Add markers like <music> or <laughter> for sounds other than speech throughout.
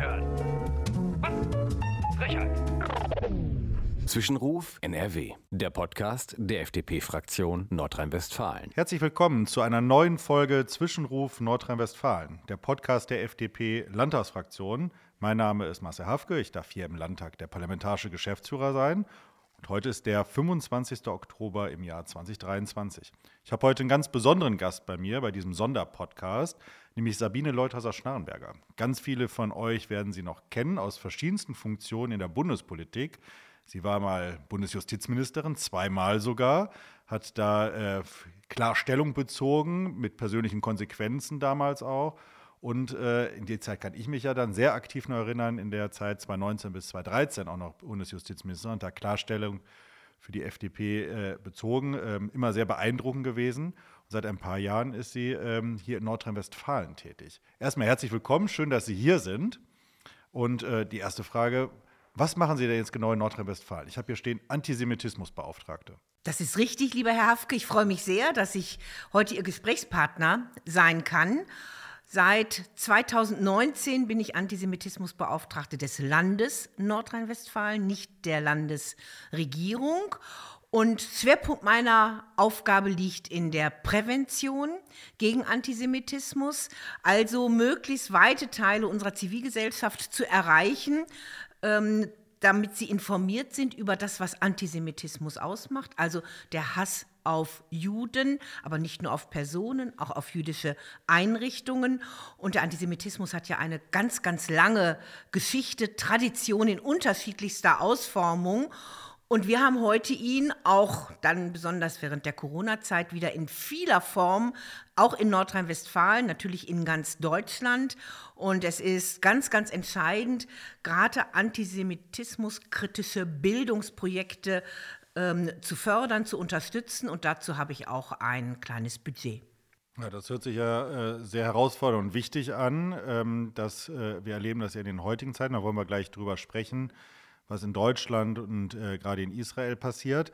hören. Was? Frechheit. Zwischenruf NRW, der Podcast der FDP-Fraktion Nordrhein-Westfalen. Herzlich willkommen zu einer neuen Folge Zwischenruf Nordrhein-Westfalen, der Podcast der FDP-Landtagsfraktion. Mein Name ist Marcel Hafke, ich darf hier im Landtag der parlamentarische Geschäftsführer sein. Und heute ist der 25. Oktober im Jahr 2023. Ich habe heute einen ganz besonderen Gast bei mir bei diesem Sonderpodcast, nämlich Sabine Leuthauser-Schnarrenberger. Ganz viele von euch werden sie noch kennen aus verschiedensten Funktionen in der Bundespolitik. Sie war mal Bundesjustizministerin, zweimal sogar, hat da äh, klar Stellung bezogen, mit persönlichen Konsequenzen damals auch. Und äh, in die Zeit kann ich mich ja dann sehr aktiv noch erinnern, in der Zeit 2019 bis 2013 auch noch Bundesjustizministerin, da Klarstellung für die FDP äh, bezogen, ähm, immer sehr beeindruckend gewesen. Seit ein paar Jahren ist sie ähm, hier in Nordrhein-Westfalen tätig. Erstmal herzlich willkommen, schön, dass Sie hier sind. Und äh, die erste Frage, was machen Sie denn jetzt genau in Nordrhein-Westfalen? Ich habe hier stehen Antisemitismusbeauftragte. Das ist richtig, lieber Herr Hafke. Ich freue mich sehr, dass ich heute Ihr Gesprächspartner sein kann. Seit 2019 bin ich Antisemitismusbeauftragte des Landes Nordrhein-Westfalen, nicht der Landesregierung. Und Schwerpunkt meiner Aufgabe liegt in der Prävention gegen Antisemitismus, also möglichst weite Teile unserer Zivilgesellschaft zu erreichen, ähm, damit sie informiert sind über das, was Antisemitismus ausmacht, also der Hass auf Juden, aber nicht nur auf Personen, auch auf jüdische Einrichtungen. Und der Antisemitismus hat ja eine ganz, ganz lange Geschichte, Tradition in unterschiedlichster Ausformung. Und wir haben heute ihn auch dann besonders während der Corona-Zeit wieder in vieler Form, auch in Nordrhein-Westfalen, natürlich in ganz Deutschland. Und es ist ganz, ganz entscheidend, gerade antisemitismuskritische Bildungsprojekte ähm, zu fördern, zu unterstützen. Und dazu habe ich auch ein kleines Budget. Ja, das hört sich ja äh, sehr herausfordernd und wichtig an. Ähm, dass, äh, wir erleben das ja in den heutigen Zeiten, da wollen wir gleich drüber sprechen was in Deutschland und äh, gerade in Israel passiert.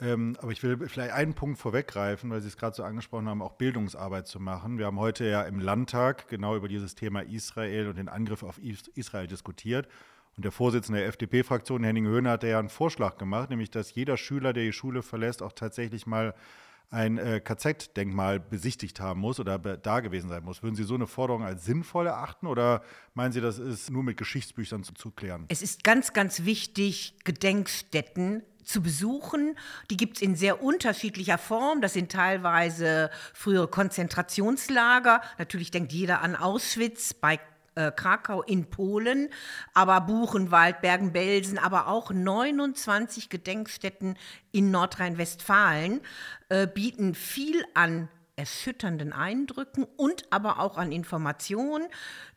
Ähm, aber ich will vielleicht einen Punkt vorweggreifen, weil Sie es gerade so angesprochen haben, auch Bildungsarbeit zu machen. Wir haben heute ja im Landtag genau über dieses Thema Israel und den Angriff auf Israel diskutiert. Und der Vorsitzende der FDP-Fraktion, Henning Höhne, hat ja einen Vorschlag gemacht, nämlich dass jeder Schüler, der die Schule verlässt, auch tatsächlich mal ein äh, KZ-Denkmal besichtigt haben muss oder da gewesen sein muss. Würden Sie so eine Forderung als sinnvoll erachten oder meinen Sie, das ist nur mit Geschichtsbüchern zu, zu klären? Es ist ganz, ganz wichtig, Gedenkstätten zu besuchen. Die gibt es in sehr unterschiedlicher Form. Das sind teilweise frühere Konzentrationslager. Natürlich denkt jeder an Auschwitz bei äh, Krakau in Polen, aber Buchenwald, Bergen-Belsen, aber auch 29 Gedenkstätten in Nordrhein-Westfalen äh, bieten viel an erschütternden Eindrücken und aber auch an Informationen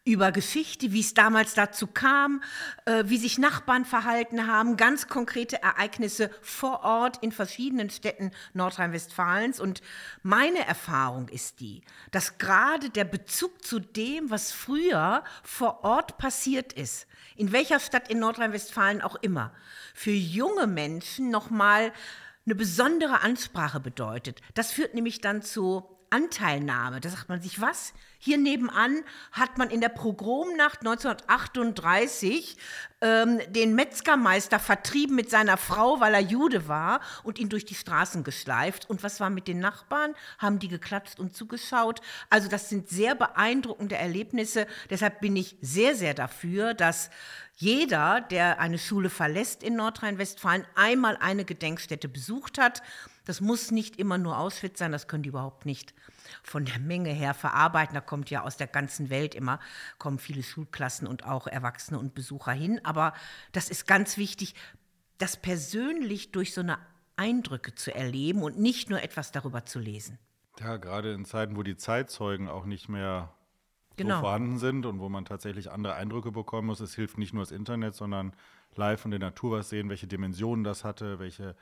über Geschichte, wie es damals dazu kam, äh, wie sich Nachbarn verhalten haben, ganz konkrete Ereignisse vor Ort in verschiedenen Städten Nordrhein-Westfalens. Und meine Erfahrung ist die, dass gerade der Bezug zu dem, was früher vor Ort passiert ist, in welcher Stadt in Nordrhein-Westfalen auch immer, für junge Menschen nochmal eine besondere Ansprache bedeutet. Das führt nämlich dann zu Anteilnahme. Da sagt man sich, was? Hier nebenan hat man in der Progromnacht 1938 ähm, den Metzgermeister vertrieben mit seiner Frau, weil er Jude war und ihn durch die Straßen geschleift. Und was war mit den Nachbarn? Haben die geklatscht und zugeschaut? Also das sind sehr beeindruckende Erlebnisse. Deshalb bin ich sehr, sehr dafür, dass jeder, der eine Schule verlässt in Nordrhein-Westfalen, einmal eine Gedenkstätte besucht hat. Das muss nicht immer nur Auschwitz sein, das können die überhaupt nicht von der Menge her verarbeiten. Da kommt ja aus der ganzen Welt immer, kommen viele Schulklassen und auch Erwachsene und Besucher hin. Aber das ist ganz wichtig, das persönlich durch so eine Eindrücke zu erleben und nicht nur etwas darüber zu lesen. Ja, gerade in Zeiten, wo die Zeitzeugen auch nicht mehr genau. so vorhanden sind und wo man tatsächlich andere Eindrücke bekommen muss. Es hilft nicht nur das Internet, sondern live von der Natur was sehen, welche Dimensionen das hatte, welche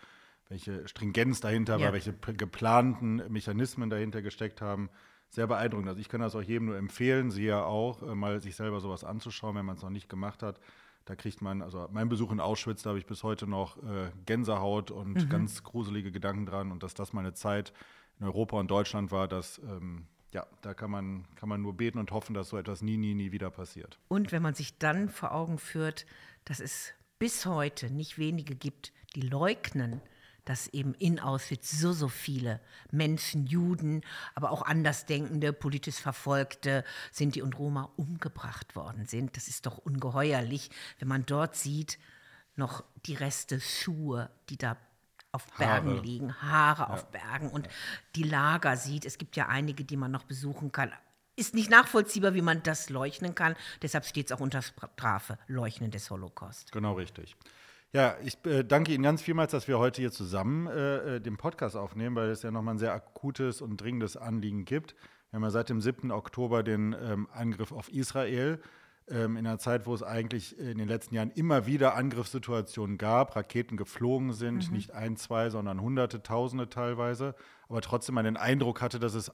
welche Stringenz dahinter ja. war, welche geplanten Mechanismen dahinter gesteckt haben. Sehr beeindruckend. Also ich kann das auch jedem nur empfehlen, Sie ja auch, äh, mal sich selber sowas anzuschauen, wenn man es noch nicht gemacht hat. Da kriegt man, also mein Besuch in Auschwitz, da habe ich bis heute noch äh, Gänsehaut und mhm. ganz gruselige Gedanken dran. Und dass das meine Zeit in Europa und Deutschland war, das, ähm, ja, da kann man, kann man nur beten und hoffen, dass so etwas nie, nie, nie wieder passiert. Und wenn man sich dann vor Augen führt, dass es bis heute nicht wenige gibt, die leugnen, dass eben in Auschwitz so, so viele Menschen, Juden, aber auch Andersdenkende, politisch Verfolgte, Sinti und Roma umgebracht worden sind. Das ist doch ungeheuerlich, wenn man dort sieht, noch die Reste Schuhe, die da auf Bergen Haare. liegen, Haare auf Bergen und die Lager sieht. Es gibt ja einige, die man noch besuchen kann. Ist nicht nachvollziehbar, wie man das leugnen kann. Deshalb steht es auch unter Strafe, Leugnen des Holocaust. Genau richtig. Ja, ich äh, danke Ihnen ganz vielmals, dass wir heute hier zusammen äh, äh, den Podcast aufnehmen, weil es ja nochmal ein sehr akutes und dringendes Anliegen gibt. Wir haben ja seit dem 7. Oktober den ähm, Angriff auf Israel. Ähm, in einer Zeit, wo es eigentlich in den letzten Jahren immer wieder Angriffssituationen gab, Raketen geflogen sind, nicht ein, zwei, sondern Hunderte, Tausende teilweise, aber trotzdem man den Eindruck hatte, dass es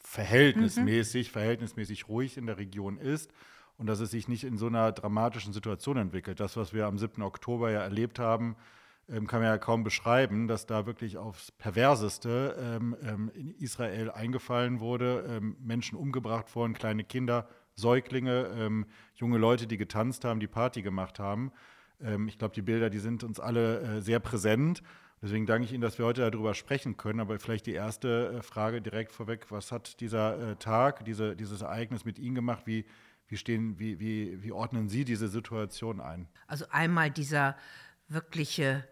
verhältnismäßig, verhältnismäßig ruhig in der Region ist und dass es sich nicht in so einer dramatischen Situation entwickelt. Das, was wir am 7. Oktober ja erlebt haben, ähm, kann man ja kaum beschreiben, dass da wirklich aufs Perverseste ähm, ähm, in Israel eingefallen wurde, Menschen umgebracht wurden, kleine Kinder, Säuglinge, junge Leute, die getanzt haben, die Party gemacht haben. Ich glaube, die Bilder, die sind uns alle äh, sehr präsent. Deswegen danke ich Ihnen, dass wir heute darüber sprechen können. Aber vielleicht die erste äh, Frage direkt vorweg: Was hat dieser äh, Tag, diese, dieses Ereignis mit Ihnen gemacht? Wie, wie, stehen, wie, wie, wie ordnen Sie diese Situation ein? Also einmal dieser wirkliche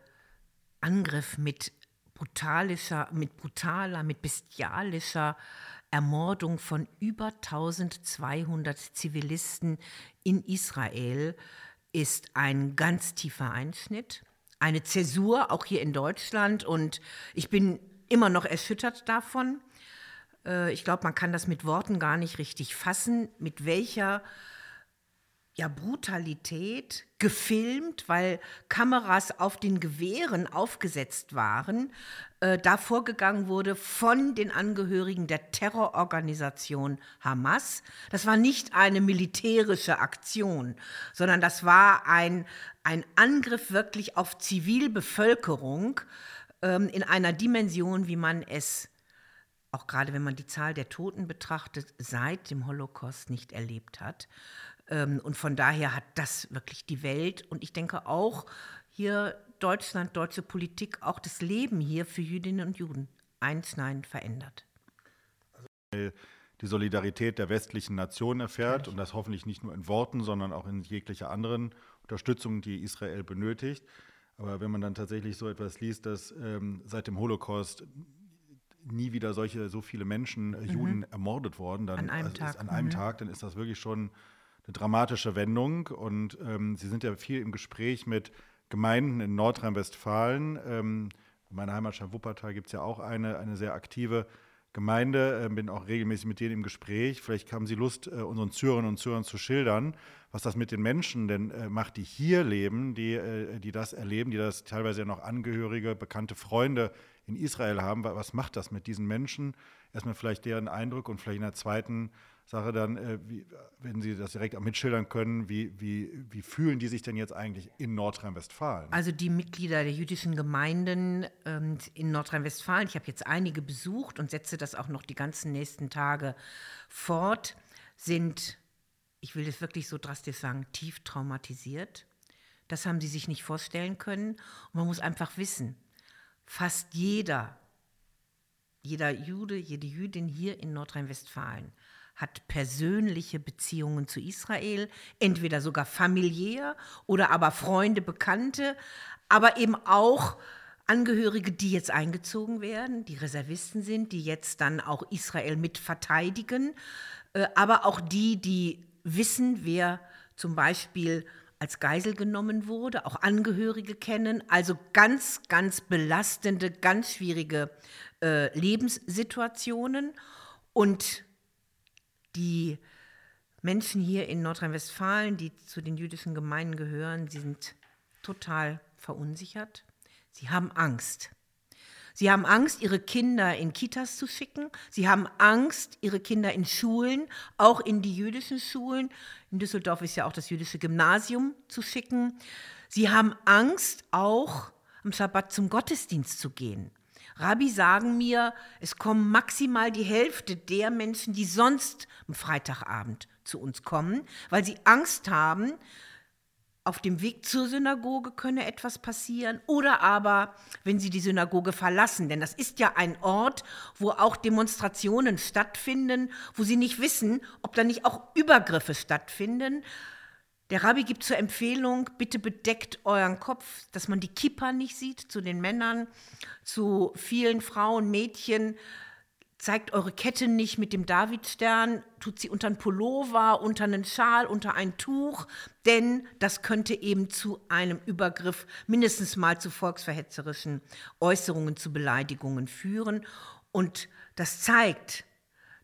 Angriff mit brutalischer, mit brutaler, mit bestialischer Ermordung von über 1200 Zivilisten in Israel ist ein ganz tiefer Einschnitt, eine Zäsur auch hier in Deutschland und ich bin immer noch erschüttert davon. Äh, Ich glaube, man kann das mit Worten gar nicht richtig fassen, mit welcher ja, Brutalität gefilmt, weil Kameras auf den Gewehren aufgesetzt waren, äh, da vorgegangen wurde von den Angehörigen der Terrororganisation Hamas. Das war nicht eine militärische Aktion, sondern das war ein, ein Angriff wirklich auf Zivilbevölkerung ähm, in einer Dimension, wie man es auch gerade wenn man die Zahl der Toten betrachtet, seit dem Holocaust nicht erlebt hat. Ähm, Und von daher hat das wirklich die Welt und ich denke auch hier Deutschland, deutsche Politik, auch das Leben hier für Jüdinnen und Juden einschneidend verändert. die Solidarität der westlichen Nationen erfährt und das hoffentlich nicht nur in Worten, sondern auch in jeglicher anderen Unterstützung, die Israel benötigt. Aber wenn man dann tatsächlich so etwas liest, dass ähm, seit dem Holocaust nie wieder solche so viele Menschen, äh, Juden ermordet worden, dann An einem also ist Tag, an einem Tag, dann ist das wirklich schon eine dramatische Wendung. Und ähm, Sie sind ja viel im Gespräch mit Gemeinden in Nordrhein-Westfalen. Ähm, in meiner Heimatstadt Wuppertal gibt es ja auch eine, eine sehr aktive Gemeinde, äh, bin auch regelmäßig mit denen im Gespräch. Vielleicht haben Sie Lust, äh, unseren Zürerinnen und Zürern zu schildern, was das mit den Menschen denn äh, macht, die hier leben, die, äh, die das erleben, die das teilweise ja noch Angehörige, bekannte Freunde in Israel haben. Wa- Was macht das mit diesen Menschen? Erstmal vielleicht deren Eindruck und vielleicht in der zweiten Sache dann, äh, wie, wenn Sie das direkt auch mitschildern können, wie, wie, wie fühlen die sich denn jetzt eigentlich in Nordrhein-Westfalen? Also die Mitglieder der jüdischen Gemeinden ähm, in Nordrhein-Westfalen, ich habe jetzt einige besucht und setze das auch noch die ganzen nächsten Tage fort, sind, ich will das wirklich so drastisch sagen, tief traumatisiert. Das haben sie sich nicht vorstellen können. Und man muss einfach wissen, fast jeder, jeder Jude, jede Jüdin hier in Nordrhein-Westfalen hat persönliche Beziehungen zu Israel, entweder sogar familiär oder aber Freunde, Bekannte, aber eben auch Angehörige, die jetzt eingezogen werden, die Reservisten sind, die jetzt dann auch Israel mit verteidigen, äh, aber auch die, die wissen, wer zum Beispiel als Geisel genommen wurde, auch Angehörige kennen, also ganz, ganz belastende, ganz schwierige äh, Lebenssituationen und die Menschen hier in Nordrhein-Westfalen, die zu den jüdischen Gemeinden gehören, sind total verunsichert. Sie haben Angst. Sie haben Angst, ihre Kinder in Kitas zu schicken. Sie haben Angst, ihre Kinder in Schulen, auch in die jüdischen Schulen. In Düsseldorf ist ja auch das jüdische Gymnasium zu schicken. Sie haben Angst, auch am Schabbat zum Gottesdienst zu gehen. Rabbi sagen mir, es kommen maximal die Hälfte der Menschen, die sonst am Freitagabend zu uns kommen, weil sie Angst haben, auf dem Weg zur Synagoge könne etwas passieren oder aber, wenn sie die Synagoge verlassen. Denn das ist ja ein Ort, wo auch Demonstrationen stattfinden, wo sie nicht wissen, ob da nicht auch Übergriffe stattfinden. Der Rabbi gibt zur Empfehlung, bitte bedeckt euren Kopf, dass man die Kippa nicht sieht zu den Männern, zu vielen Frauen, Mädchen zeigt eure Kette nicht mit dem Davidstern, tut sie unter einen Pullover, unter einen Schal, unter ein Tuch, denn das könnte eben zu einem Übergriff, mindestens mal zu volksverhetzerischen Äußerungen, zu Beleidigungen führen. Und das zeigt,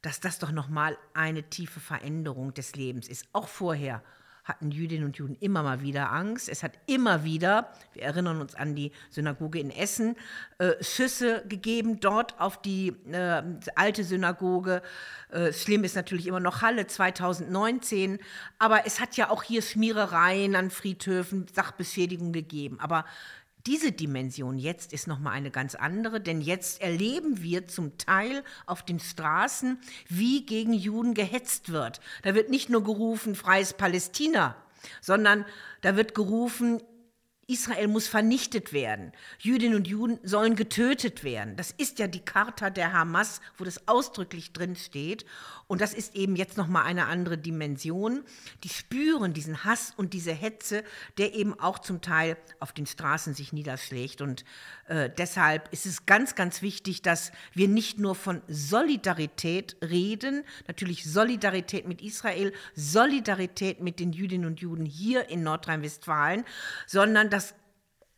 dass das doch nochmal eine tiefe Veränderung des Lebens ist, auch vorher hatten Jüdinnen und Juden immer mal wieder Angst. Es hat immer wieder, wir erinnern uns an die Synagoge in Essen, äh, Schüsse gegeben dort auf die äh, alte Synagoge. Äh, schlimm ist natürlich immer noch Halle 2019, aber es hat ja auch hier Schmierereien an Friedhöfen, Sachbeschädigungen gegeben. Aber diese Dimension jetzt ist noch mal eine ganz andere, denn jetzt erleben wir zum Teil auf den Straßen, wie gegen Juden gehetzt wird. Da wird nicht nur gerufen freies Palästina, sondern da wird gerufen Israel muss vernichtet werden. Jüdinnen und Juden sollen getötet werden. Das ist ja die Charta der Hamas, wo das ausdrücklich drin steht. Und das ist eben jetzt noch mal eine andere Dimension. Die spüren diesen Hass und diese Hetze, der eben auch zum Teil auf den Straßen sich niederschlägt. Und äh, deshalb ist es ganz, ganz wichtig, dass wir nicht nur von Solidarität reden, natürlich Solidarität mit Israel, Solidarität mit den Jüdinnen und Juden hier in Nordrhein-Westfalen, sondern dass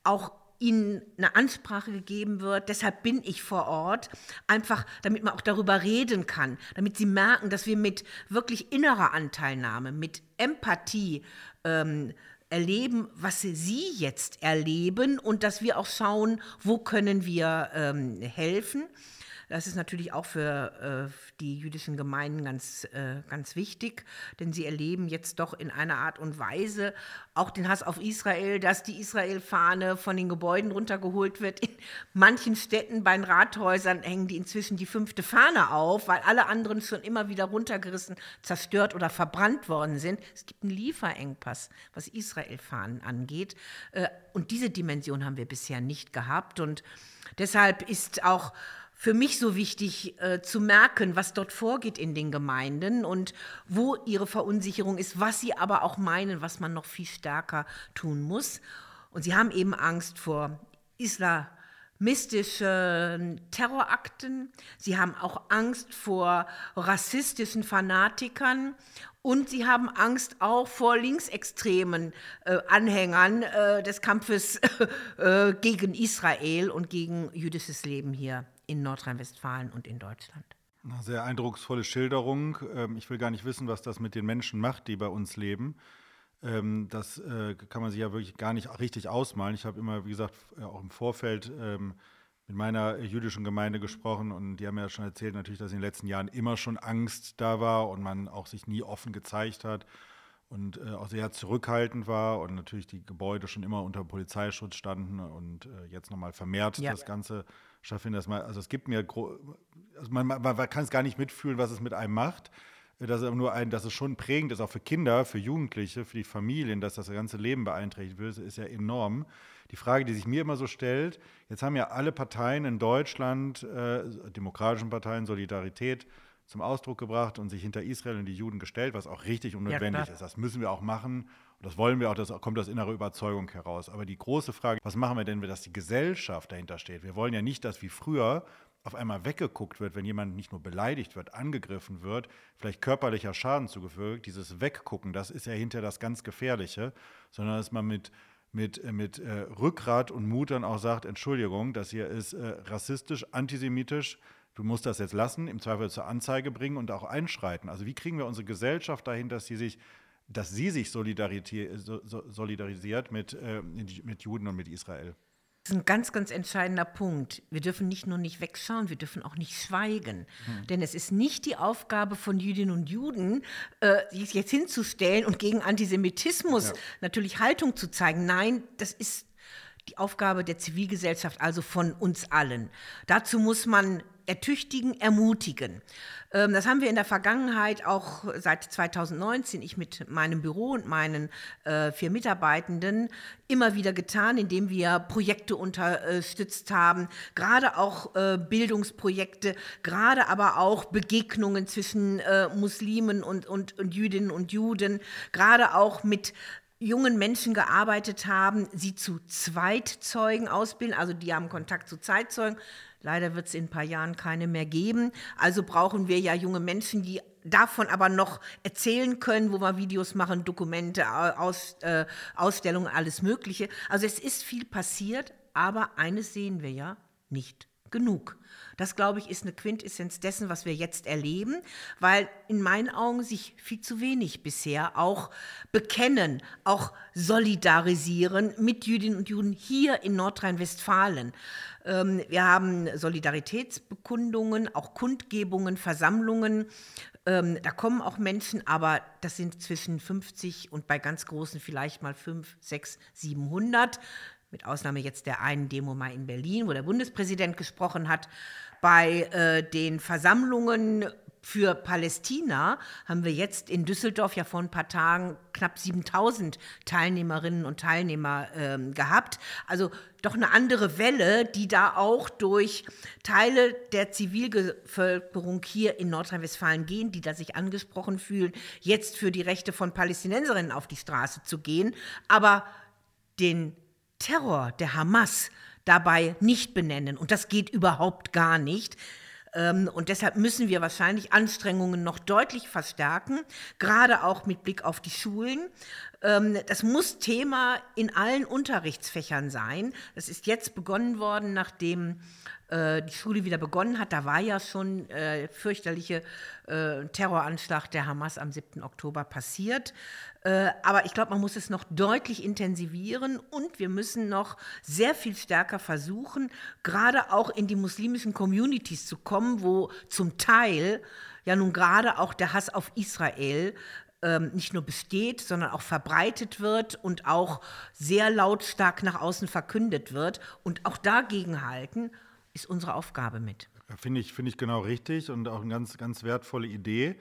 auch ihnen eine Ansprache gegeben wird. Deshalb bin ich vor Ort, einfach damit man auch darüber reden kann, damit sie merken, dass wir mit wirklich innerer Anteilnahme, mit Empathie ähm, erleben, was sie jetzt erleben und dass wir auch schauen, wo können wir ähm, helfen. Das ist natürlich auch für äh, die jüdischen Gemeinden ganz, äh, ganz wichtig, denn sie erleben jetzt doch in einer Art und Weise auch den Hass auf Israel, dass die Israel-Fahne von den Gebäuden runtergeholt wird. In manchen Städten bei den Rathäusern hängen die inzwischen die fünfte Fahne auf, weil alle anderen schon immer wieder runtergerissen, zerstört oder verbrannt worden sind. Es gibt einen Lieferengpass, was Israel-Fahnen angeht. Äh, und diese Dimension haben wir bisher nicht gehabt. Und deshalb ist auch für mich so wichtig äh, zu merken, was dort vorgeht in den Gemeinden und wo ihre Verunsicherung ist, was sie aber auch meinen, was man noch viel stärker tun muss. Und sie haben eben Angst vor islamistischen Terrorakten, sie haben auch Angst vor rassistischen Fanatikern. Und sie haben Angst auch vor linksextremen äh, Anhängern äh, des Kampfes <laughs> äh, gegen Israel und gegen jüdisches Leben hier in Nordrhein-Westfalen und in Deutschland. Eine sehr eindrucksvolle Schilderung. Ähm, ich will gar nicht wissen, was das mit den Menschen macht, die bei uns leben. Ähm, das äh, kann man sich ja wirklich gar nicht richtig ausmalen. Ich habe immer, wie gesagt, auch im Vorfeld ähm, mit meiner jüdischen Gemeinde gesprochen und die haben mir ja schon erzählt, natürlich, dass in den letzten Jahren immer schon Angst da war und man auch sich nie offen gezeigt hat und äh, auch sehr zurückhaltend war und natürlich die Gebäude schon immer unter Polizeischutz standen und äh, jetzt nochmal vermehrt ja. das Ganze stattfindet. Dass man, also es gibt mir, also man, man, man kann es gar nicht mitfühlen, was es mit einem macht. Dass es, nur ein, dass es schon prägend ist, auch für Kinder, für Jugendliche, für die Familien, dass das ganze Leben beeinträchtigt wird, ist ja enorm. Die Frage, die sich mir immer so stellt, jetzt haben ja alle Parteien in Deutschland, äh, demokratischen Parteien, Solidarität, zum Ausdruck gebracht und sich hinter Israel und die Juden gestellt, was auch richtig und notwendig ja, ist. Das müssen wir auch machen und das wollen wir auch, das kommt aus innerer Überzeugung heraus. Aber die große Frage, was machen wir denn, dass die Gesellschaft dahinter steht? Wir wollen ja nicht, dass wie früher auf einmal weggeguckt wird, wenn jemand nicht nur beleidigt wird, angegriffen wird, vielleicht körperlicher Schaden zugefügt. Dieses Weggucken, das ist ja hinter das ganz Gefährliche, sondern dass man mit mit, äh, mit äh, Rückgrat und Mut dann auch sagt, Entschuldigung, das hier ist äh, rassistisch, antisemitisch, du musst das jetzt lassen, im Zweifel zur Anzeige bringen und auch einschreiten. Also wie kriegen wir unsere Gesellschaft dahin, dass sie sich, dass sie sich solidarisiert mit, äh, mit Juden und mit Israel? Das ist ein ganz, ganz entscheidender Punkt. Wir dürfen nicht nur nicht wegschauen, wir dürfen auch nicht schweigen. Hm. Denn es ist nicht die Aufgabe von Jüdinnen und Juden, äh, sich jetzt hinzustellen und gegen Antisemitismus ja. natürlich Haltung zu zeigen. Nein, das ist die Aufgabe der Zivilgesellschaft, also von uns allen. Dazu muss man ertüchtigen, ermutigen. Ähm, das haben wir in der Vergangenheit auch seit 2019, ich mit meinem Büro und meinen äh, vier Mitarbeitenden, immer wieder getan, indem wir Projekte unterstützt haben, gerade auch äh, Bildungsprojekte, gerade aber auch Begegnungen zwischen äh, Muslimen und, und, und Jüdinnen und Juden, gerade auch mit jungen Menschen gearbeitet haben, sie zu Zweitzeugen ausbilden, also die haben Kontakt zu Zeitzeugen. Leider wird es in ein paar Jahren keine mehr geben. Also brauchen wir ja junge Menschen, die davon aber noch erzählen können, wo wir Videos machen, Dokumente, Aus, äh, Ausstellungen, alles Mögliche. Also es ist viel passiert, aber eines sehen wir ja nicht genug. Das, glaube ich, ist eine Quintessenz dessen, was wir jetzt erleben, weil in meinen Augen sich viel zu wenig bisher auch bekennen, auch solidarisieren mit Jüdinnen und Juden hier in Nordrhein-Westfalen. Ähm, wir haben Solidaritätsbekundungen, auch Kundgebungen, Versammlungen. Ähm, da kommen auch Menschen, aber das sind zwischen 50 und bei ganz großen vielleicht mal 5, 6, 700 mit Ausnahme jetzt der einen Demo mal in Berlin, wo der Bundespräsident gesprochen hat. Bei äh, den Versammlungen für Palästina haben wir jetzt in Düsseldorf ja vor ein paar Tagen knapp 7000 Teilnehmerinnen und Teilnehmer äh, gehabt. Also doch eine andere Welle, die da auch durch Teile der Zivilbevölkerung hier in Nordrhein-Westfalen gehen, die da sich angesprochen fühlen, jetzt für die Rechte von Palästinenserinnen auf die Straße zu gehen. Aber den Terror der Hamas dabei nicht benennen. Und das geht überhaupt gar nicht. Ähm, und deshalb müssen wir wahrscheinlich Anstrengungen noch deutlich verstärken, gerade auch mit Blick auf die Schulen. Ähm, das muss Thema in allen Unterrichtsfächern sein. Das ist jetzt begonnen worden, nachdem äh, die Schule wieder begonnen hat. Da war ja schon äh, fürchterliche äh, Terroranschlag der Hamas am 7. Oktober passiert. Äh, aber ich glaube, man muss es noch deutlich intensivieren und wir müssen noch sehr viel stärker versuchen, gerade auch in die muslimischen Communities zu kommen, wo zum Teil ja nun gerade auch der Hass auf Israel ähm, nicht nur besteht, sondern auch verbreitet wird und auch sehr lautstark nach außen verkündet wird. Und auch dagegen halten ist unsere Aufgabe mit. Finde ich, find ich genau richtig und auch eine ganz, ganz wertvolle Idee.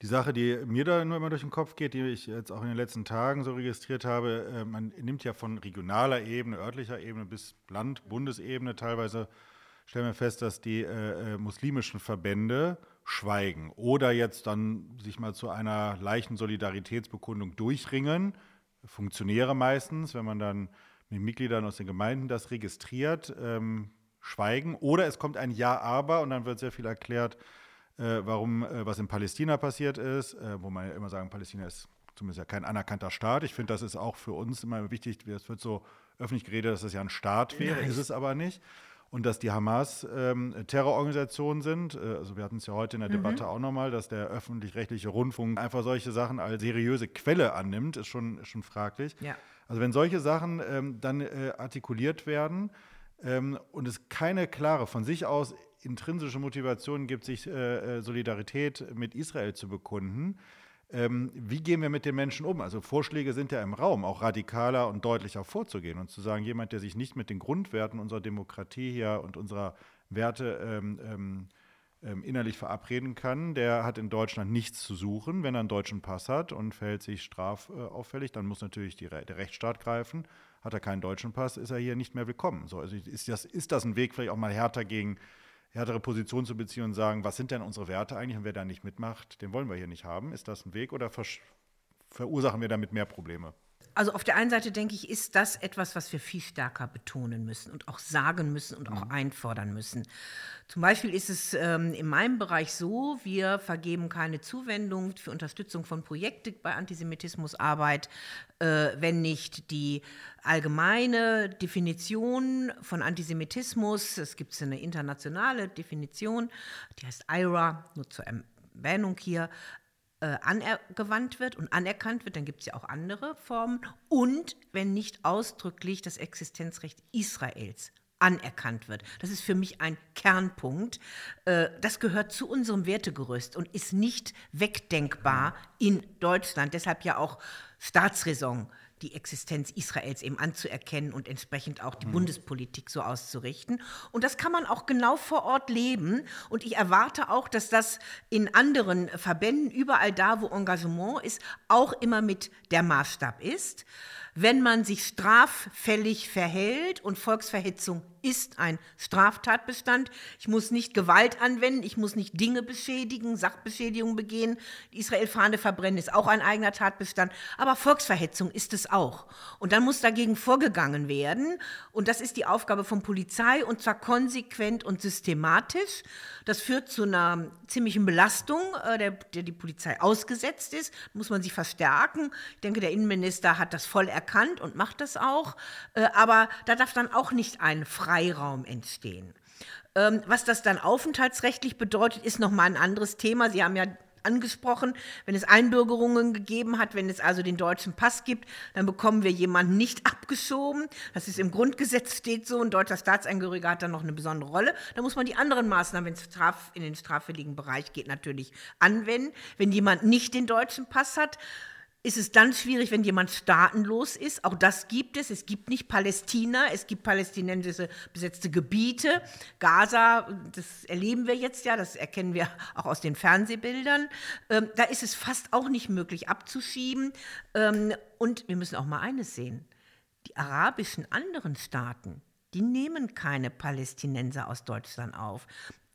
Die Sache, die mir da nur immer durch den Kopf geht, die ich jetzt auch in den letzten Tagen so registriert habe, äh, man nimmt ja von regionaler Ebene, örtlicher Ebene bis Land, Bundesebene teilweise, stellen wir fest, dass die äh, äh, muslimischen Verbände schweigen oder jetzt dann sich mal zu einer leichten Solidaritätsbekundung durchringen. Funktionäre meistens, wenn man dann mit Mitgliedern aus den Gemeinden das registriert, ähm, schweigen. Oder es kommt ein Ja, aber und dann wird sehr viel erklärt, äh, warum, äh, was in Palästina passiert ist, äh, wo man ja immer sagen, Palästina ist zumindest ja kein anerkannter Staat. Ich finde, das ist auch für uns immer wichtig. Es wird so öffentlich geredet, dass das ja ein Staat wäre, Nein. ist es aber nicht. Und dass die Hamas ähm, Terrororganisationen sind. Äh, also wir hatten es ja heute in der mhm. Debatte auch nochmal, dass der öffentlich-rechtliche Rundfunk einfach solche Sachen als seriöse Quelle annimmt, ist schon, ist schon fraglich. Ja. Also wenn solche Sachen ähm, dann äh, artikuliert werden, ähm, und es keine klare, von sich aus intrinsische Motivation gibt, sich äh, äh, Solidarität mit Israel zu bekunden. Ähm, wie gehen wir mit den Menschen um? Also Vorschläge sind ja im Raum, auch radikaler und deutlicher vorzugehen und zu sagen, jemand, der sich nicht mit den Grundwerten unserer Demokratie hier und unserer Werte ähm, ähm, ähm innerlich verabreden kann, der hat in Deutschland nichts zu suchen. Wenn er einen deutschen Pass hat und verhält sich strafauffällig, dann muss natürlich die, der Rechtsstaat greifen. Hat er keinen deutschen Pass, ist er hier nicht mehr willkommen. So, also ist, das, ist das ein Weg, vielleicht auch mal härter gegen härtere Position zu beziehen und sagen, was sind denn unsere Werte eigentlich und wer da nicht mitmacht, den wollen wir hier nicht haben. Ist das ein Weg oder verursachen wir damit mehr Probleme? Also auf der einen Seite denke ich, ist das etwas, was wir viel stärker betonen müssen und auch sagen müssen und auch mhm. einfordern müssen. Zum Beispiel ist es ähm, in meinem Bereich so, wir vergeben keine Zuwendung für Unterstützung von Projekten bei Antisemitismusarbeit, äh, wenn nicht die allgemeine Definition von Antisemitismus, es gibt eine internationale Definition, die heißt IRA, nur zur Erwähnung hier, äh, angewandt wird und anerkannt wird, dann gibt es ja auch andere Formen. Und wenn nicht ausdrücklich das Existenzrecht Israels anerkannt wird. Das ist für mich ein Kernpunkt. Äh, das gehört zu unserem Wertegerüst und ist nicht wegdenkbar in Deutschland. Deshalb ja auch Staatsräson die Existenz Israels eben anzuerkennen und entsprechend auch die mhm. Bundespolitik so auszurichten. Und das kann man auch genau vor Ort leben. Und ich erwarte auch, dass das in anderen Verbänden, überall da, wo Engagement ist, auch immer mit der Maßstab ist. Wenn man sich straffällig verhält und Volksverhetzung ist ein Straftatbestand. Ich muss nicht Gewalt anwenden, ich muss nicht Dinge beschädigen, Sachbeschädigung begehen. Die Israel-Fahne verbrennen ist auch ein eigener Tatbestand, aber Volksverhetzung ist es auch. Und dann muss dagegen vorgegangen werden. Und das ist die Aufgabe von Polizei und zwar konsequent und systematisch. Das führt zu einer ziemlichen Belastung, äh, der, der die Polizei ausgesetzt ist. Muss man sie verstärken. Ich denke, der Innenminister hat das voll erkannt und macht das auch. Äh, aber da darf dann auch nicht ein Freiraum entstehen. Ähm, was das dann aufenthaltsrechtlich bedeutet, ist nochmal ein anderes Thema. Sie haben ja angesprochen, wenn es Einbürgerungen gegeben hat, wenn es also den deutschen Pass gibt, dann bekommen wir jemanden nicht abgeschoben. Das ist im Grundgesetz steht so, ein deutscher Staatsangehöriger hat dann noch eine besondere Rolle. Da muss man die anderen Maßnahmen, wenn es in den straffälligen Bereich geht, natürlich anwenden. Wenn jemand nicht den deutschen Pass hat, ist es dann schwierig, wenn jemand staatenlos ist. Auch das gibt es. Es gibt nicht Palästina, es gibt palästinensische besetzte Gebiete. Gaza, das erleben wir jetzt ja, das erkennen wir auch aus den Fernsehbildern. Ähm, da ist es fast auch nicht möglich abzuschieben. Ähm, und wir müssen auch mal eines sehen. Die arabischen anderen Staaten, die nehmen keine Palästinenser aus Deutschland auf.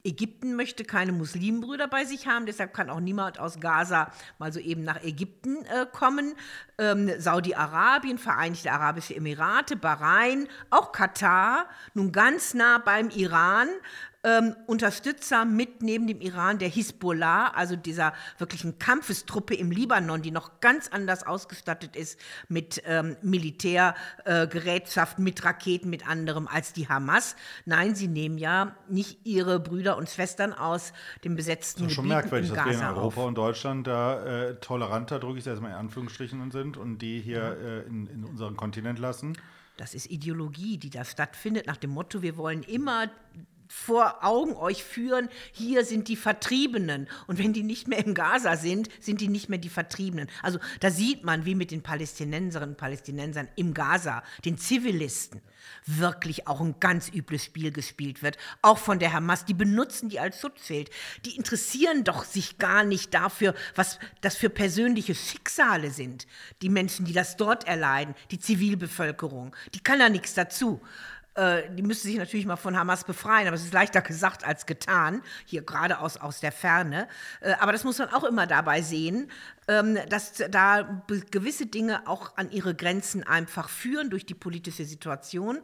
Ägypten möchte keine Muslimbrüder bei sich haben, deshalb kann auch niemand aus Gaza mal so eben nach Ägypten äh, kommen. Ähm, Saudi-Arabien, Vereinigte Arabische Emirate, Bahrain, auch Katar, nun ganz nah beim Iran, ähm, Unterstützer mit neben dem Iran der Hisbollah, also dieser wirklichen Kampfestruppe im Libanon, die noch ganz anders ausgestattet ist mit ähm, Militärgerätschaften, äh, mit Raketen, mit anderem als die Hamas. Nein, sie nehmen ja nicht ihre Brüder und Schwestern aus dem besetzten Das ist schon Gebieten merkwürdig, dass wir in Europa auf. und Deutschland da äh, toleranter, drücke ich es erstmal in Anführungsstrichen, sind und die hier äh, in, in unseren Kontinent lassen. Das ist Ideologie, die da stattfindet, nach dem Motto, wir wollen immer vor Augen euch führen, hier sind die Vertriebenen. Und wenn die nicht mehr im Gaza sind, sind die nicht mehr die Vertriebenen. Also da sieht man, wie mit den Palästinenserinnen und Palästinensern im Gaza, den Zivilisten, wirklich auch ein ganz übles Spiel gespielt wird. Auch von der Hamas. Die benutzen die als Schutzschild. Die interessieren doch sich gar nicht dafür, was das für persönliche Schicksale sind. Die Menschen, die das dort erleiden, die Zivilbevölkerung. Die kann da nichts dazu. Äh, die müsste sich natürlich mal von Hamas befreien, aber es ist leichter gesagt als getan, hier gerade aus, aus der Ferne. Äh, aber das muss man auch immer dabei sehen, ähm, dass da gewisse Dinge auch an ihre Grenzen einfach führen durch die politische Situation.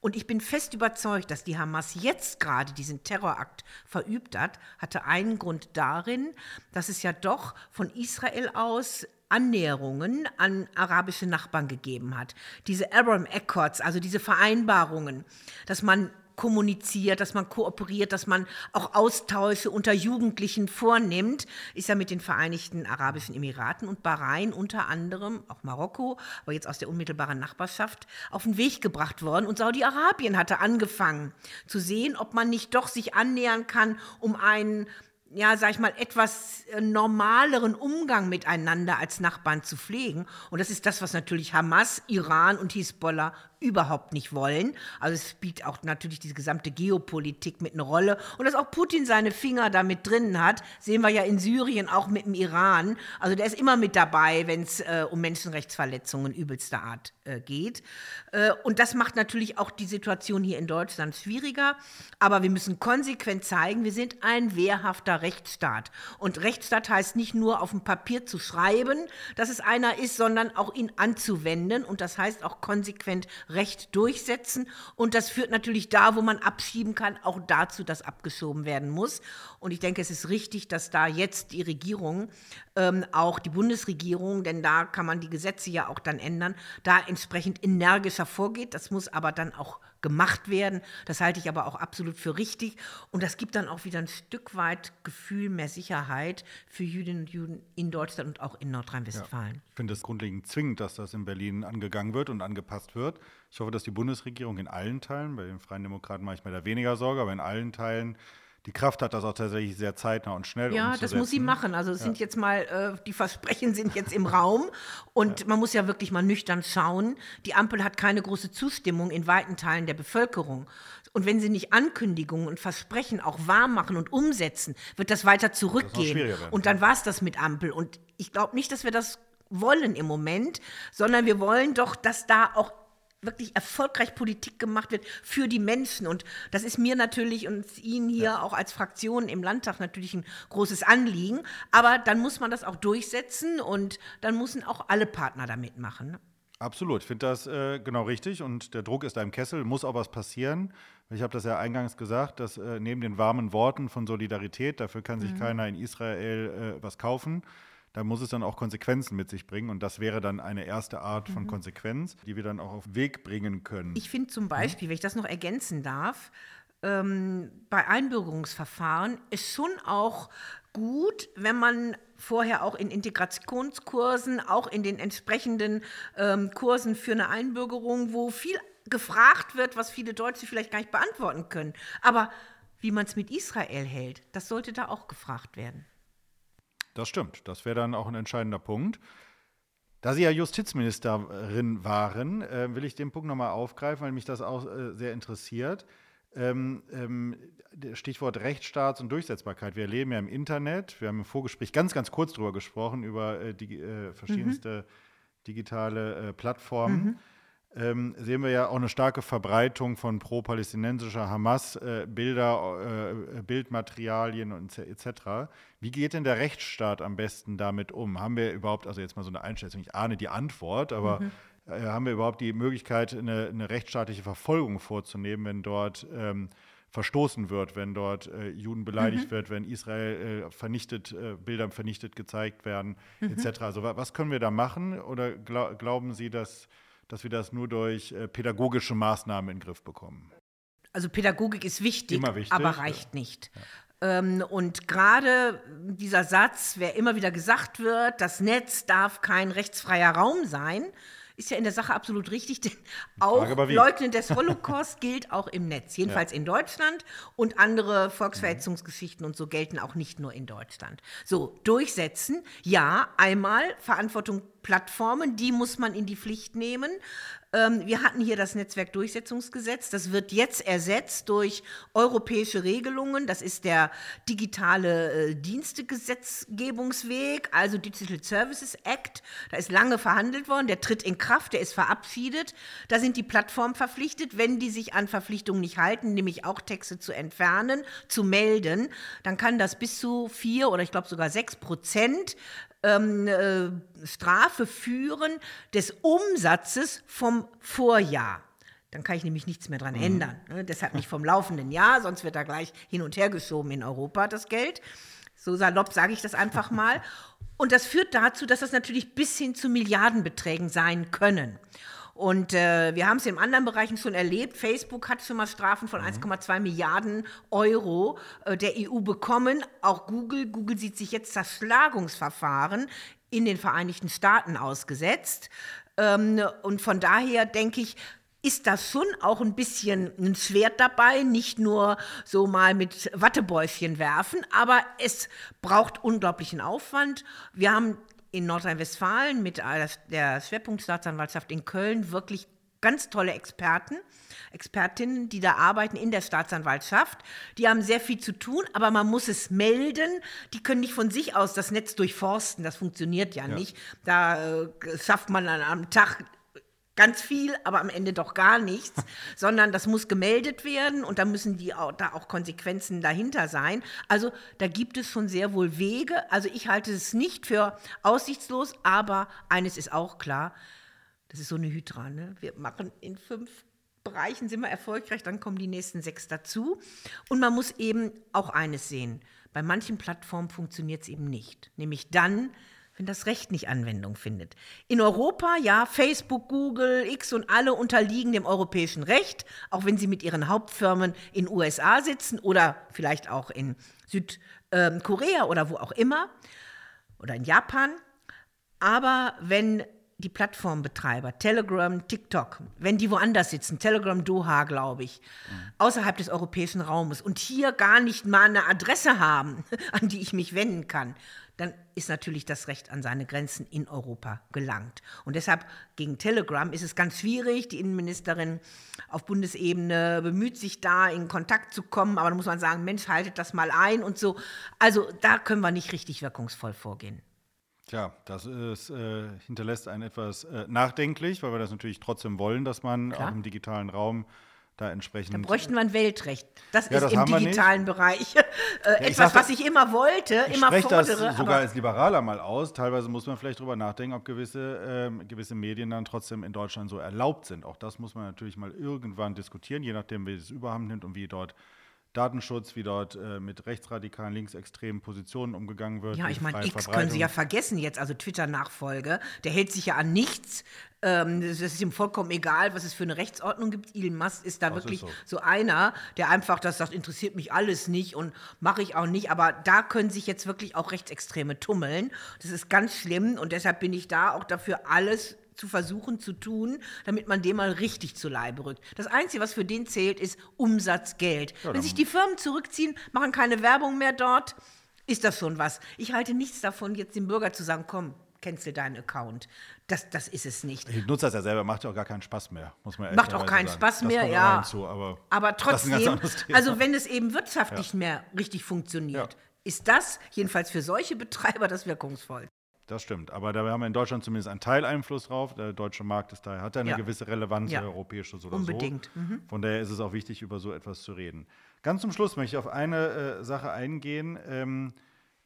Und ich bin fest überzeugt, dass die Hamas jetzt gerade diesen Terrorakt verübt hat, hatte einen Grund darin, dass es ja doch von Israel aus Annäherungen an arabische Nachbarn gegeben hat. Diese Abraham Accords, also diese Vereinbarungen, dass man kommuniziert, dass man kooperiert, dass man auch Austausche unter Jugendlichen vornimmt, ist ja mit den Vereinigten Arabischen Emiraten und Bahrain unter anderem, auch Marokko, aber jetzt aus der unmittelbaren Nachbarschaft, auf den Weg gebracht worden. Und Saudi-Arabien hatte angefangen zu sehen, ob man nicht doch sich annähern kann, um einen ja, sag ich mal, etwas äh, normaleren Umgang miteinander als Nachbarn zu pflegen. Und das ist das, was natürlich Hamas, Iran und Hisbollah überhaupt nicht wollen. Also es spielt auch natürlich diese gesamte Geopolitik mit eine Rolle. Und dass auch Putin seine Finger da mit drin hat, sehen wir ja in Syrien auch mit dem Iran. Also der ist immer mit dabei, wenn es äh, um Menschenrechtsverletzungen übelster Art äh, geht. Äh, und das macht natürlich auch die Situation hier in Deutschland schwieriger. Aber wir müssen konsequent zeigen, wir sind ein wehrhafter Rechtsstaat. Und Rechtsstaat heißt nicht nur auf dem Papier zu schreiben, dass es einer ist, sondern auch ihn anzuwenden. Und das heißt auch konsequent Recht durchsetzen. Und das führt natürlich da, wo man abschieben kann, auch dazu, dass abgeschoben werden muss. Und ich denke, es ist richtig, dass da jetzt die Regierung, ähm, auch die Bundesregierung, denn da kann man die Gesetze ja auch dann ändern, da entsprechend energischer vorgeht. Das muss aber dann auch gemacht werden. Das halte ich aber auch absolut für richtig. Und das gibt dann auch wieder ein Stück weit Gefühl mehr Sicherheit für Jüdinnen und Juden in Deutschland und auch in Nordrhein-Westfalen. Ja, ich finde es grundlegend zwingend, dass das in Berlin angegangen wird und angepasst wird. Ich hoffe, dass die Bundesregierung in allen Teilen, bei den Freien Demokraten mache ich mir da weniger Sorge, aber in allen Teilen die Kraft hat, das auch tatsächlich sehr zeitnah und schnell Ja, umzusetzen. das muss sie machen. Also es sind jetzt mal, äh, die Versprechen sind jetzt im <laughs> Raum und man muss ja wirklich mal nüchtern schauen. Die Ampel hat keine große Zustimmung in weiten Teilen der Bevölkerung. Und wenn sie nicht Ankündigungen und Versprechen auch wahr machen und umsetzen, wird das weiter zurückgehen. werden. und dann war es das mit Ampel. Und ich glaube nicht, dass wir das wollen im Moment, sondern wir wollen doch, dass da auch wirklich erfolgreich Politik gemacht wird für die Menschen. Und das ist mir natürlich und Ihnen hier auch als Fraktion im Landtag natürlich ein großes Anliegen. Aber dann muss man das auch durchsetzen und dann müssen auch alle Partner da mitmachen. ne? Absolut, ich finde das äh, genau richtig und der Druck ist da im Kessel, muss auch was passieren. Ich habe das ja eingangs gesagt, dass äh, neben den warmen Worten von Solidarität, dafür kann sich keiner in Israel äh, was kaufen, da muss es dann auch Konsequenzen mit sich bringen und das wäre dann eine erste Art von Konsequenz, die wir dann auch auf den Weg bringen können. Ich finde zum Beispiel, wenn ich das noch ergänzen darf, ähm, bei Einbürgerungsverfahren ist schon auch gut, wenn man vorher auch in Integrationskursen, auch in den entsprechenden ähm, Kursen für eine Einbürgerung, wo viel gefragt wird, was viele Deutsche vielleicht gar nicht beantworten können. Aber wie man es mit Israel hält, das sollte da auch gefragt werden. Das stimmt. Das wäre dann auch ein entscheidender Punkt. Da Sie ja Justizministerin waren, äh, will ich den Punkt nochmal aufgreifen, weil mich das auch äh, sehr interessiert. Ähm, ähm, Stichwort Rechtsstaats- und Durchsetzbarkeit. Wir leben ja im Internet. Wir haben im Vorgespräch ganz, ganz kurz drüber gesprochen, über äh, die äh, verschiedenste digitale äh, Plattformen. Ähm, sehen wir ja auch eine starke Verbreitung von pro-palästinensischer Hamas, äh, äh, Bildmaterialien und etc. Wie geht denn der Rechtsstaat am besten damit um? Haben wir überhaupt, also jetzt mal so eine Einschätzung, ich ahne die Antwort, aber äh, haben wir überhaupt die Möglichkeit, eine, eine rechtsstaatliche Verfolgung vorzunehmen, wenn dort ähm, verstoßen wird, wenn dort äh, Juden beleidigt wird, wenn Israel äh, vernichtet, äh, Bilder vernichtet gezeigt werden, etc. Also wa was können wir da machen? Oder glau glauben Sie, dass, dass wir das nur durch äh, pädagogische Maßnahmen in den Griff bekommen? Also Pädagogik ist wichtig, wichtig, aber ja. reicht nicht. Ähm, und gerade dieser Satz, wer immer wieder gesagt wird, das Netz darf kein rechtsfreier Raum sein, ist ja in der Sache absolut richtig, denn auch? Leugnen des Holocaust gilt auch im Netz, jedenfalls in Deutschland und andere Volksverhetzungsgeschichten und so gelten auch nicht nur in Deutschland. So, durchsetzen, ja, einmal Verantwortung Plattformen, die muss man in die Pflicht nehmen. Ähm, wir hatten hier das Netzwerkdurchsetzungsgesetz, das wird jetzt ersetzt durch europäische Regelungen, das ist der digitale äh, Dienstegesetzgebungsweg, also Digital Services Act, da ist lange verhandelt worden, der tritt in Kraft, der ist verabschiedet, da sind die Plattformen verpflichtet, wenn die sich an Verpflichtungen nicht halten, nämlich auch Texte zu entfernen, zu melden, dann kann das bis zu vier oder ich glaube sogar sechs Prozent ähm, äh, Strafe führen des Umsatzes vom Vorjahr. Dann kann ich nämlich nichts mehr dran ändern. Ne? Deshalb nicht vom laufenden Jahr, sonst wird da gleich hin und her geschoben in Europa das Geld. So salopp sage ich das einfach mal. <laughs> Und das führt dazu, dass das natürlich bis hin zu Milliardenbeträgen sein können. Und äh, wir haben es in anderen Bereichen schon erlebt. Facebook hat schon mal Strafen von 1,2 Milliarden Euro äh, der EU bekommen. Auch Google. Google sieht sich jetzt Zerschlagungsverfahren in den Vereinigten Staaten ausgesetzt. Ähm, und von daher denke ich, ist das schon auch ein bisschen ein Schwert dabei, nicht nur so mal mit Wattebäuschen werfen, aber es braucht unglaublichen Aufwand. Wir haben in Nordrhein-Westfalen mit der Schwerpunktstaatsanwaltschaft in Köln wirklich ganz tolle Experten, Expertinnen, die da arbeiten in der Staatsanwaltschaft. Die haben sehr viel zu tun, aber man muss es melden. Die können nicht von sich aus das Netz durchforsten, das funktioniert ja, nicht. Da äh, schafft man dann am Tag ganz viel, aber am Ende doch gar nichts, <laughs> sondern das muss gemeldet werden und da müssen die auch, da auch Konsequenzen dahinter sein. Also da gibt es schon sehr wohl Wege. Also ich halte es nicht für aussichtslos, aber eines ist auch klar, das ist so eine Hydra. Ne? Wir machen in fünf Bereichen sind wir erfolgreich, dann kommen die nächsten sechs dazu. Und man muss eben auch eines sehen. Bei manchen Plattformen funktioniert es eben nicht. Nämlich dann, wenn das Recht nicht Anwendung findet. In Europa, ja, Facebook, Google, X und alle unterliegen dem europäischen Recht, auch wenn sie mit ihren Hauptfirmen in USA sitzen oder vielleicht auch in Südkorea oder wo auch immer oder in Japan. Aber wenn die Plattformbetreiber, Telegram, TikTok, wenn die woanders sitzen, Telegram Doha, glaube ich, außerhalb des europäischen Raumes und hier gar nicht mal eine Adresse haben, <laughs> an die ich mich wenden kann, dann ist natürlich das Recht an seine Grenzen in Europa gelangt. Und deshalb gegen Telegram ist es ganz schwierig. Die Innenministerin auf Bundesebene bemüht sich da, in Kontakt zu kommen, aber da muss man sagen, Mensch, haltet das mal ein und so. Also da können wir nicht richtig wirkungsvoll vorgehen. Tja, das ist, äh, hinterlässt einen etwas äh, nachdenklich, weil wir das natürlich trotzdem wollen, dass man Klar. auch im digitalen Raum da entsprechend. Da bräuchten wir ein Weltrecht. Das Ja, ist das im digitalen Bereich <laughs> äh, ich etwas, sag- was ich immer wollte, ich immer spreche das fordere. sogar als Liberaler mal aus. Teilweise muss man vielleicht drüber nachdenken, ob gewisse, ähm, gewisse Medien dann trotzdem in Deutschland so erlaubt sind. Auch das muss man natürlich mal irgendwann diskutieren, je nachdem, wie es überhand nimmt und wie dort Datenschutz, wie dort äh, mit rechtsradikalen, linksextremen Positionen umgegangen wird. ja, ich meine, X können Sie ja vergessen jetzt, also Twitter-Nachfolge, der hält sich ja an nichts. Ähm, das ist ihm vollkommen egal, was es für eine Rechtsordnung gibt. Elon Musk ist da Das ist wirklich so. so. einer, der einfach das sagt, interessiert mich alles nicht und mache ich auch nicht. Aber da können sich jetzt wirklich auch Rechtsextreme tummeln. Das ist ganz schlimm und deshalb bin ich da auch dafür, alles zu versuchen zu tun, damit man dem mal richtig zu Leibe rückt. Das Einzige, was für den zählt, ist Umsatz, Geld. Wenn sich die Firmen zurückziehen, machen keine Werbung mehr dort, ist das schon was. Ich halte nichts davon, jetzt dem Bürger zu sagen, komm, cancel deinen Account. Das, das ist es nicht. Ich nutze das ja selber, macht ja auch gar keinen Spaß mehr, muss man Macht auch keinen sagen. Spaß Das mehr, ja. hinzu, aber, Aber trotzdem, also wenn es eben wirtschaftlich nicht mehr richtig funktioniert, Ja. ist das jedenfalls für solche Betreiber das wirkungsvoll. Das stimmt, aber da haben wir in Deutschland zumindest einen Teileinfluss drauf. Der deutsche Markt ist daher, hat ja eine Ja. gewisse Relevanz, Ja. europäische oder Unbedingt. Mhm. so. Von daher ist es auch wichtig, über so etwas zu reden. Ganz zum Schluss möchte ich auf eine äh, Sache eingehen. Ähm,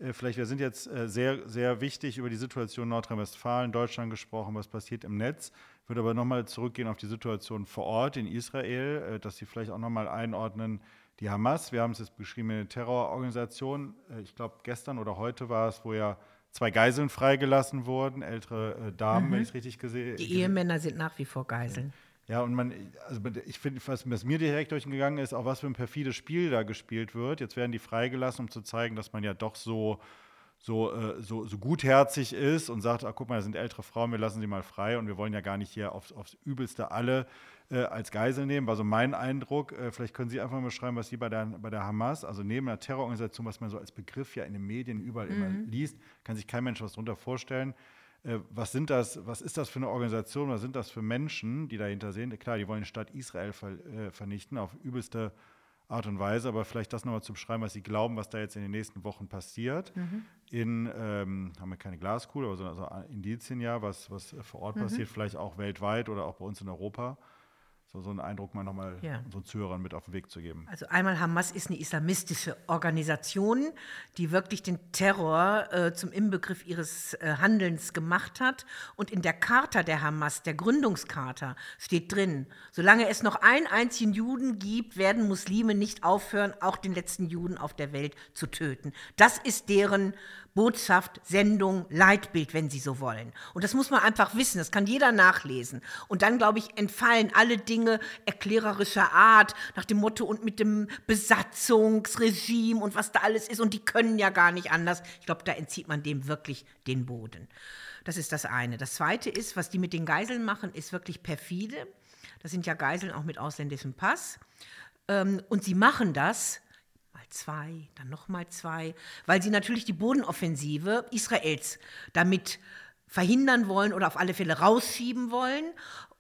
äh, vielleicht, wir sind jetzt äh, sehr, sehr wichtig über die Situation Nordrhein-Westfalen, Deutschland gesprochen, was passiert im Netz. Ich würde aber nochmal zurückgehen auf die Situation vor Ort in Israel, äh, dass Sie vielleicht auch nochmal einordnen, die Hamas, wir haben es jetzt beschrieben, eine Terrororganisation. Äh, ich glaube, gestern oder heute war es, wo ja zwei Geiseln freigelassen wurden, ältere äh, Damen, wenn ich es richtig gesehen Mhm. Die Ehemänner sind nach wie vor Geiseln. ja, und man, also ich finde, was, was mir direkt durchgegangen ist, auch was für ein perfides Spiel da gespielt wird. Jetzt werden die freigelassen, um zu zeigen, dass man ja doch so, so, äh, so, so gutherzig ist und sagt, ach guck mal, das sind ältere Frauen, wir lassen sie mal frei und wir wollen ja gar nicht hier aufs, aufs Übelste alle äh, als Geisel nehmen. War so mein Eindruck. Äh, vielleicht können Sie einfach mal beschreiben, was Sie bei der, bei der Hamas, also neben einer Terrororganisation, was man so als Begriff ja in den Medien überall immer liest, kann sich kein Mensch was darunter vorstellen. Äh, Was sind das, was ist das für eine Organisation, was sind das für Menschen, die dahinter sind? Klar, die wollen den Staat Israel ver, äh, vernichten auf übelste Art und Weise, aber vielleicht das nochmal zu beschreiben, was Sie glauben, was da jetzt in den nächsten Wochen passiert. In, ähm, haben wir keine Glaskugel, aber so also Indizien ja, was, was vor Ort passiert, vielleicht auch weltweit oder auch bei uns in Europa. So, so einen Eindruck mal nochmal Ja. unseren Zuhörern mit auf den Weg zu geben. Also einmal Hamas ist eine islamistische Organisation, die wirklich den Terror äh, zum Inbegriff ihres äh, Handelns gemacht hat. Und in der Charta der Hamas, der Gründungscharta, steht drin, solange es noch einen einzigen Juden gibt, werden Muslime nicht aufhören, auch den letzten Juden auf der Welt zu töten. Das ist deren Botschaft, Sendung, Leitbild, wenn Sie so wollen. Und das muss man einfach wissen, das kann jeder nachlesen. Und dann, glaube ich, entfallen alle Dinge erklärerischer Art, nach dem Motto und mit dem Besatzungsregime und was da alles ist. Und die können ja gar nicht anders. Ich glaube, da entzieht man dem wirklich den Boden. Das ist das eine. Das zweite ist, was die mit den Geiseln machen, ist wirklich perfide. Das sind ja Geiseln auch mit ausländischem Pass. Ähm, und sie machen das zwei, dann noch mal zwei, weil sie natürlich die Bodenoffensive Israels damit verhindern wollen oder auf alle Fälle rausschieben wollen.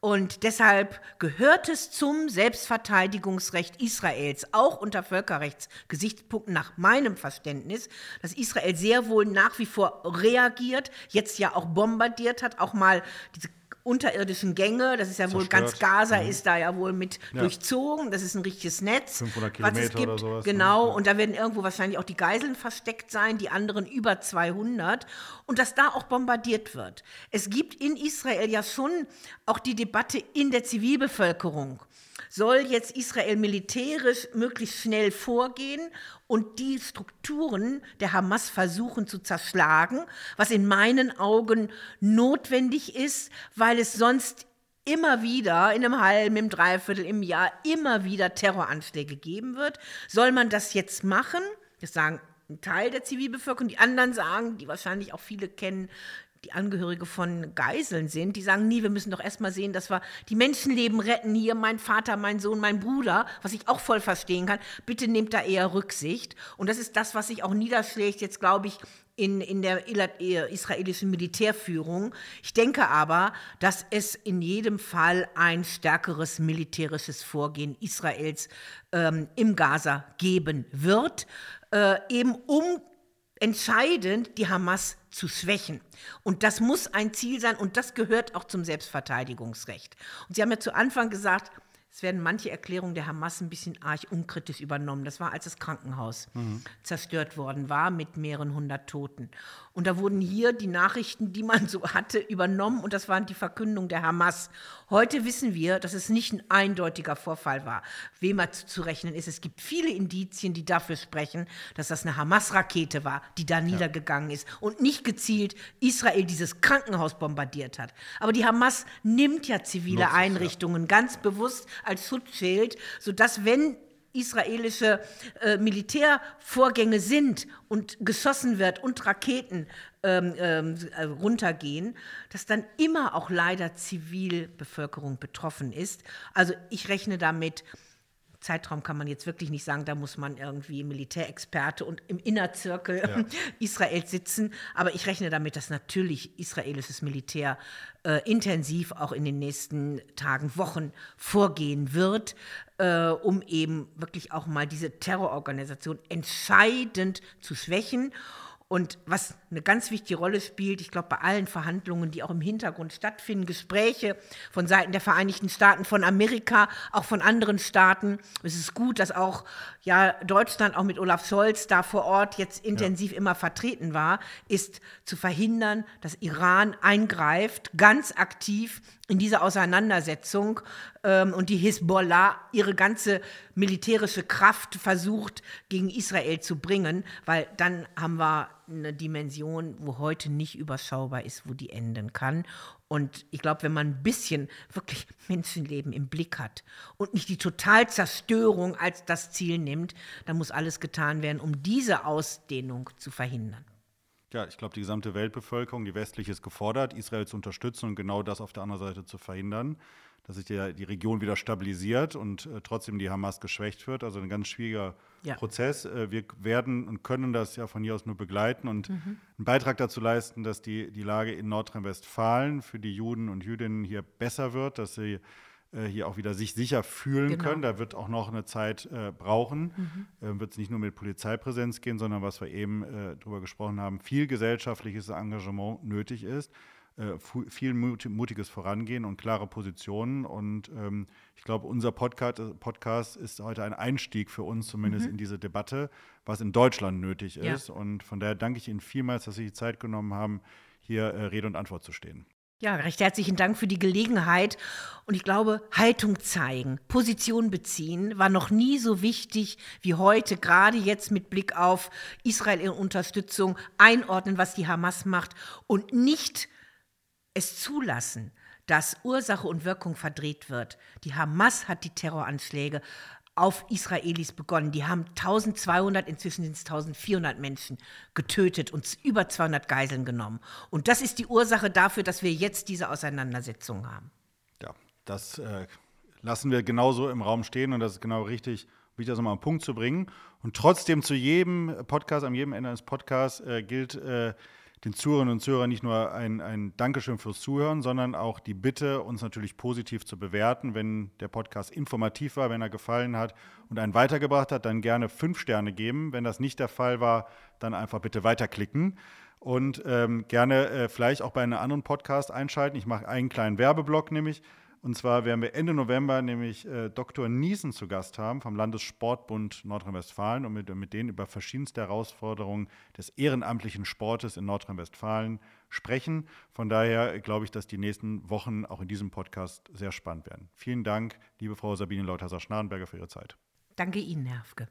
Und deshalb gehört es zum Selbstverteidigungsrecht Israels, auch unter Völkerrechtsgesichtspunkten nach meinem Verständnis, dass Israel sehr wohl nach wie vor reagiert, jetzt ja auch bombardiert hat, auch mal diese unterirdischen Gänge, das ist ja wohl ganz Zerstört. Gaza ist da ja wohl mit Ja. durchzogen, das ist ein richtiges Netz, 500 was es Kilometer gibt. oder sowas, ne? Genau, Ja. und da werden irgendwo wahrscheinlich auch die Geiseln versteckt sein, die anderen über 200 und dass da auch bombardiert wird. Es gibt in Israel ja schon auch die Debatte in der Zivilbevölkerung. Soll jetzt Israel militärisch möglichst schnell vorgehen und die Strukturen der Hamas versuchen zu zerschlagen, was in meinen Augen notwendig ist, weil es sonst immer wieder in einem halben, im Dreiviertel, im Jahr immer wieder Terroranschläge geben wird. Soll man das jetzt machen? Das sagen ein Teil der Zivilbevölkerung, die anderen sagen, die wahrscheinlich auch viele kennen, die Angehörige von Geiseln sind, die sagen, nie, wir müssen doch erstmal sehen, dass wir die Menschenleben retten. Hier mein Vater, mein Sohn, mein Bruder, was ich auch voll verstehen kann. Bitte nehmt da eher Rücksicht. Und das ist das, was sich auch niederschlägt, jetzt glaube ich, in, in der äh, israelischen Militärführung. Ich denke aber, dass es in jedem Fall ein stärkeres militärisches Vorgehen Israels ähm, im Gaza geben wird, äh, eben um entscheidend die Hamas zu schwächen. Und das muss ein Ziel sein und das gehört auch zum Selbstverteidigungsrecht. Und Sie haben ja zu Anfang gesagt, es werden manche Erklärungen der Hamas ein bisschen arg unkritisch übernommen. Das war, als das Krankenhaus mhm. zerstört worden war mit mehreren hundert Toten. Und da wurden hier die Nachrichten, die man so hatte, übernommen und das waren die Verkündung der Hamas. Heute wissen wir, dass es nicht ein eindeutiger Vorfall war. Wem er zu rechnen ist, es gibt viele Indizien, die dafür sprechen, dass das eine Hamas-Rakete war, die da ja. niedergegangen ist und nicht gezielt Israel dieses Krankenhaus bombardiert hat. Aber die Hamas nimmt ja zivile Nutzt, Einrichtungen ja. ganz bewusst als Schutzschild, sodass wenn israelische äh, Militärvorgänge sind und geschossen wird und Raketen ähm, ähm, äh, runtergehen, dass dann immer auch leider Zivilbevölkerung betroffen ist. Also ich rechne damit, Zeitraum kann man jetzt wirklich nicht sagen, da muss man irgendwie Militärexperte und im Innerzirkel ja. <laughs> Israels sitzen. Aber ich rechne damit, dass natürlich israelisches Militär äh, intensiv auch in den nächsten Tagen, Wochen vorgehen wird, äh, um eben wirklich auch mal diese Terrororganisation entscheidend zu schwächen. Und was eine ganz wichtige Rolle spielt, ich glaube, bei allen Verhandlungen, die auch im Hintergrund stattfinden, Gespräche von Seiten der Vereinigten Staaten, von Amerika, auch von anderen Staaten. Es ist gut, dass auch ja, Deutschland auch mit Olaf Scholz da vor Ort jetzt intensiv ja. immer vertreten war, ist zu verhindern, dass Iran eingreift, ganz aktiv in diese Auseinandersetzung ähm, und die Hisbollah ihre ganze militärische Kraft versucht gegen Israel zu bringen, weil dann haben wir eine Dimension, wo heute nicht überschaubar ist, wo die enden kann. Und ich glaube, wenn man ein bisschen wirklich Menschenleben im Blick hat und nicht die Totalzerstörung als das Ziel nimmt, dann muss alles getan werden, um diese Ausdehnung zu verhindern. Ja, ich glaube, die gesamte Weltbevölkerung, die westliche, ist gefordert, Israel zu unterstützen und genau das auf der anderen Seite zu verhindern dass sich die, die Region wieder stabilisiert und äh, trotzdem die Hamas geschwächt wird. Also ein ganz schwieriger ja. Prozess. Äh, wir werden und können das ja von hier aus nur begleiten und mhm. einen Beitrag dazu leisten, dass die, die Lage in Nordrhein-Westfalen für die Juden und Jüdinnen hier besser wird, dass sie äh, hier auch wieder sich sicher fühlen genau. können. Da wird auch noch eine Zeit äh, brauchen. Mhm. Äh, wird es nicht nur mit Polizeipräsenz gehen, sondern was wir eben äh, darüber gesprochen haben, viel gesellschaftliches Engagement nötig ist. Äh, viel mutiges Vorangehen und klare Positionen. Und ähm, ich glaube, unser Podcast, Podcast, ist heute ein Einstieg für uns zumindest mhm. in diese Debatte, was in Deutschland nötig ja. ist. Und von daher danke ich Ihnen vielmals, dass Sie die Zeit genommen haben, hier äh, Rede und Antwort zu stehen. Ja, recht herzlichen Dank für die Gelegenheit. Und ich glaube, Haltung zeigen, Position beziehen war noch nie so wichtig wie heute, gerade jetzt mit Blick auf Israel in Unterstützung, einordnen, was die Hamas macht und nicht es zulassen, dass Ursache und Wirkung verdreht wird. Die Hamas hat die Terroranschläge auf Israelis begonnen. Die haben 1200, inzwischen sind es 1400 Menschen getötet und über 200 Geiseln genommen. Und das ist die Ursache dafür, dass wir jetzt diese Auseinandersetzung haben. Ja, das äh, lassen wir genauso im Raum stehen und das ist genau richtig, um das nochmal den Punkt zu bringen. Und trotzdem zu jedem Podcast, am jedem Ende eines Podcasts äh, gilt, äh, den Zuhörerinnen und Zuhörern nicht nur ein, ein Dankeschön fürs Zuhören, sondern auch die Bitte, uns natürlich positiv zu bewerten. Wenn der Podcast informativ war, wenn er gefallen hat und einen weitergebracht hat, dann gerne fünf Sterne geben. Wenn das nicht der Fall war, dann einfach bitte weiterklicken. Und ähm, gerne äh, vielleicht auch bei einem anderen Podcast einschalten. Ich mache einen kleinen Werbeblock nämlich. Und zwar werden wir Ende November nämlich äh, Dr. Niesen zu Gast haben vom Landessportbund Nordrhein-Westfalen und mit, mit denen über verschiedenste Herausforderungen des ehrenamtlichen Sportes in Nordrhein-Westfalen sprechen. Von daher glaube ich, dass die nächsten Wochen auch in diesem Podcast sehr spannend werden. Vielen Dank, liebe Frau Sabine Leuthasser-Schnarenberger, für Ihre Zeit. Danke Ihnen, Herr Hafke.